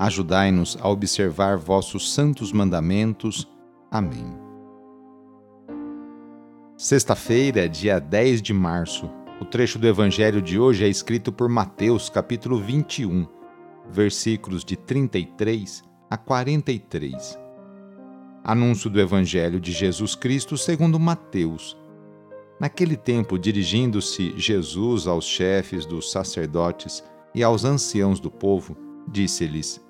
Ajudai-nos a observar vossos santos mandamentos. Amém. Sexta-feira, dia 10 de março. O trecho do evangelho de hoje é escrito por Mateus, capítulo 21, versículos de 33 a 43. Anúncio do evangelho de Jesus Cristo segundo Mateus. Naquele tempo, dirigindo-se Jesus aos chefes dos sacerdotes e aos anciãos do povo, disse-lhes: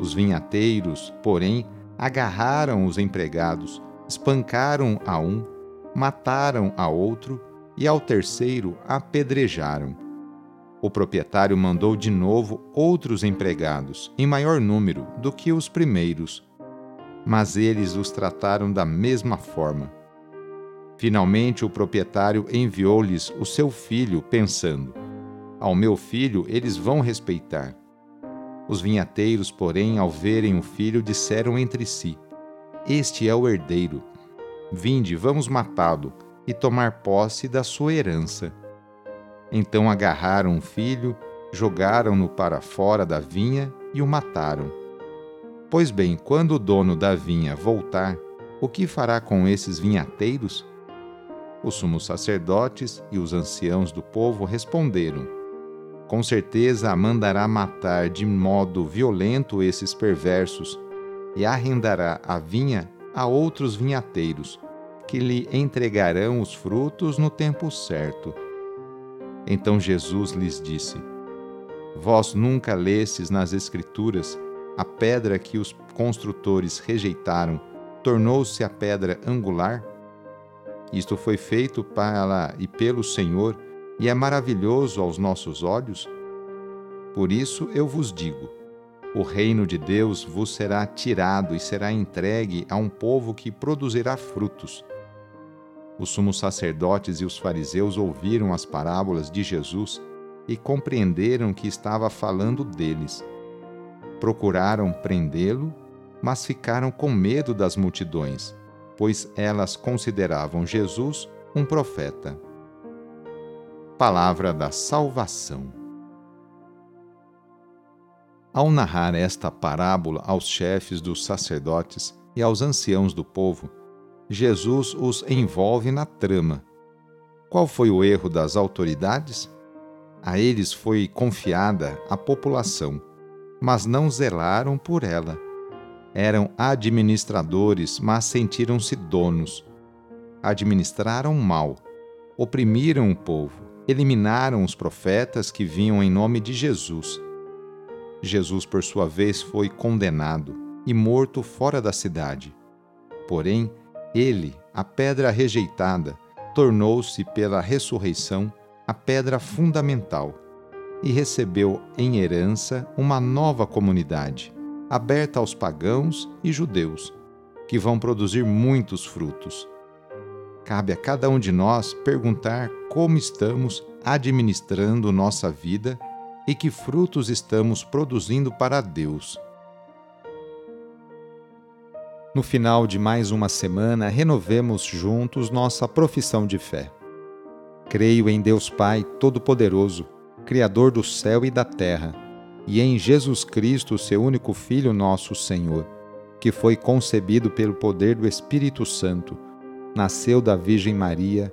Os vinhateiros, porém, agarraram os empregados, espancaram a um, mataram a outro e ao terceiro apedrejaram. O proprietário mandou de novo outros empregados, em maior número do que os primeiros, mas eles os trataram da mesma forma. Finalmente, o proprietário enviou-lhes o seu filho, pensando: Ao meu filho eles vão respeitar. Os vinhateiros, porém, ao verem o filho, disseram entre si: Este é o herdeiro. Vinde, vamos matá-lo e tomar posse da sua herança. Então agarraram o filho, jogaram-no para fora da vinha e o mataram. Pois bem, quando o dono da vinha voltar, o que fará com esses vinhateiros? Os sumos sacerdotes e os anciãos do povo responderam: com certeza mandará matar de modo violento esses perversos e arrendará a vinha a outros vinhateiros, que lhe entregarão os frutos no tempo certo. Então Jesus lhes disse: Vós nunca lestes nas Escrituras a pedra que os construtores rejeitaram tornou-se a pedra angular? Isto foi feito para e pelo Senhor e é maravilhoso aos nossos olhos? Por isso eu vos digo: o reino de Deus vos será tirado e será entregue a um povo que produzirá frutos. Os sumos sacerdotes e os fariseus ouviram as parábolas de Jesus e compreenderam que estava falando deles. Procuraram prendê-lo, mas ficaram com medo das multidões, pois elas consideravam Jesus um profeta palavra da salvação. Ao narrar esta parábola aos chefes dos sacerdotes e aos anciãos do povo, Jesus os envolve na trama. Qual foi o erro das autoridades? A eles foi confiada a população, mas não zelaram por ela. Eram administradores, mas sentiram-se donos. Administraram mal, oprimiram o povo, eliminaram os profetas que vinham em nome de Jesus. Jesus, por sua vez, foi condenado e morto fora da cidade. Porém, ele, a pedra rejeitada, tornou-se pela ressurreição a pedra fundamental e recebeu em herança uma nova comunidade, aberta aos pagãos e judeus, que vão produzir muitos frutos cabe a cada um de nós perguntar como estamos administrando nossa vida e que frutos estamos produzindo para Deus. No final de mais uma semana, renovemos juntos nossa profissão de fé. Creio em Deus Pai Todo-Poderoso, Criador do céu e da terra, e em Jesus Cristo, seu único Filho, nosso Senhor, que foi concebido pelo poder do Espírito Santo, nasceu da Virgem Maria,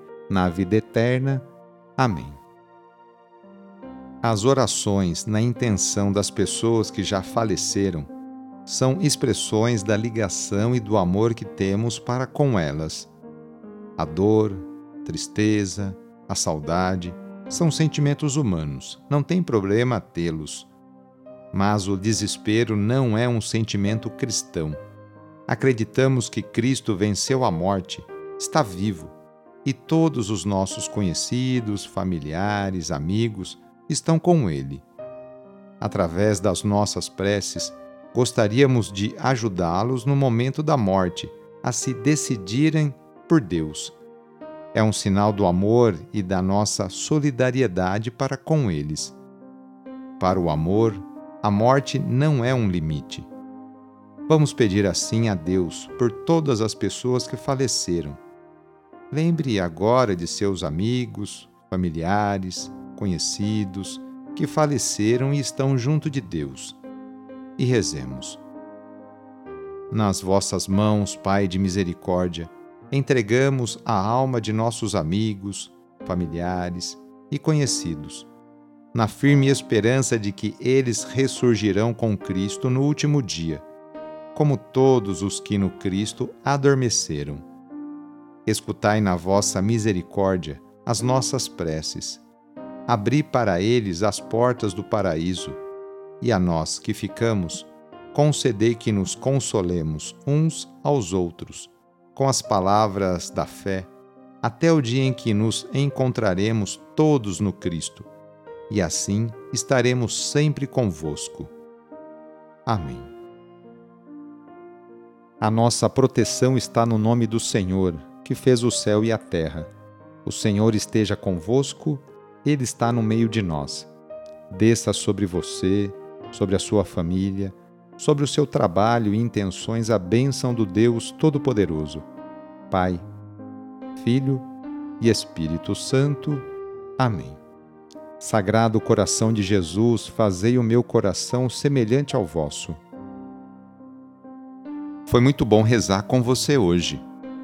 na vida eterna. Amém. As orações na intenção das pessoas que já faleceram são expressões da ligação e do amor que temos para com elas. A dor, tristeza, a saudade são sentimentos humanos, não tem problema tê-los. Mas o desespero não é um sentimento cristão. Acreditamos que Cristo venceu a morte, está vivo, e todos os nossos conhecidos, familiares, amigos estão com Ele. Através das nossas preces, Gostaríamos de ajudá-los no momento da morte a se decidirem por Deus. É um sinal do amor e da nossa solidariedade para com eles. Para o amor, a morte não é um limite. Vamos pedir assim a Deus por todas as pessoas que faleceram. Lembre agora de seus amigos, familiares, conhecidos que faleceram e estão junto de Deus e rezemos. Nas vossas mãos, Pai de misericórdia, entregamos a alma de nossos amigos, familiares e conhecidos, na firme esperança de que eles ressurgirão com Cristo no último dia, como todos os que no Cristo adormeceram. Escutai na vossa misericórdia as nossas preces. Abri para eles as portas do paraíso e a nós que ficamos, concedei que nos consolemos uns aos outros, com as palavras da fé, até o dia em que nos encontraremos todos no Cristo, e assim estaremos sempre convosco. Amém. A nossa proteção está no nome do Senhor, que fez o céu e a terra. O Senhor esteja convosco, Ele está no meio de nós. Desça sobre você, sobre a sua família, sobre o seu trabalho e intenções a bênção do Deus Todo-Poderoso, Pai, Filho e Espírito Santo. Amém. Sagrado coração de Jesus, fazei o meu coração semelhante ao vosso. Foi muito bom rezar com você hoje.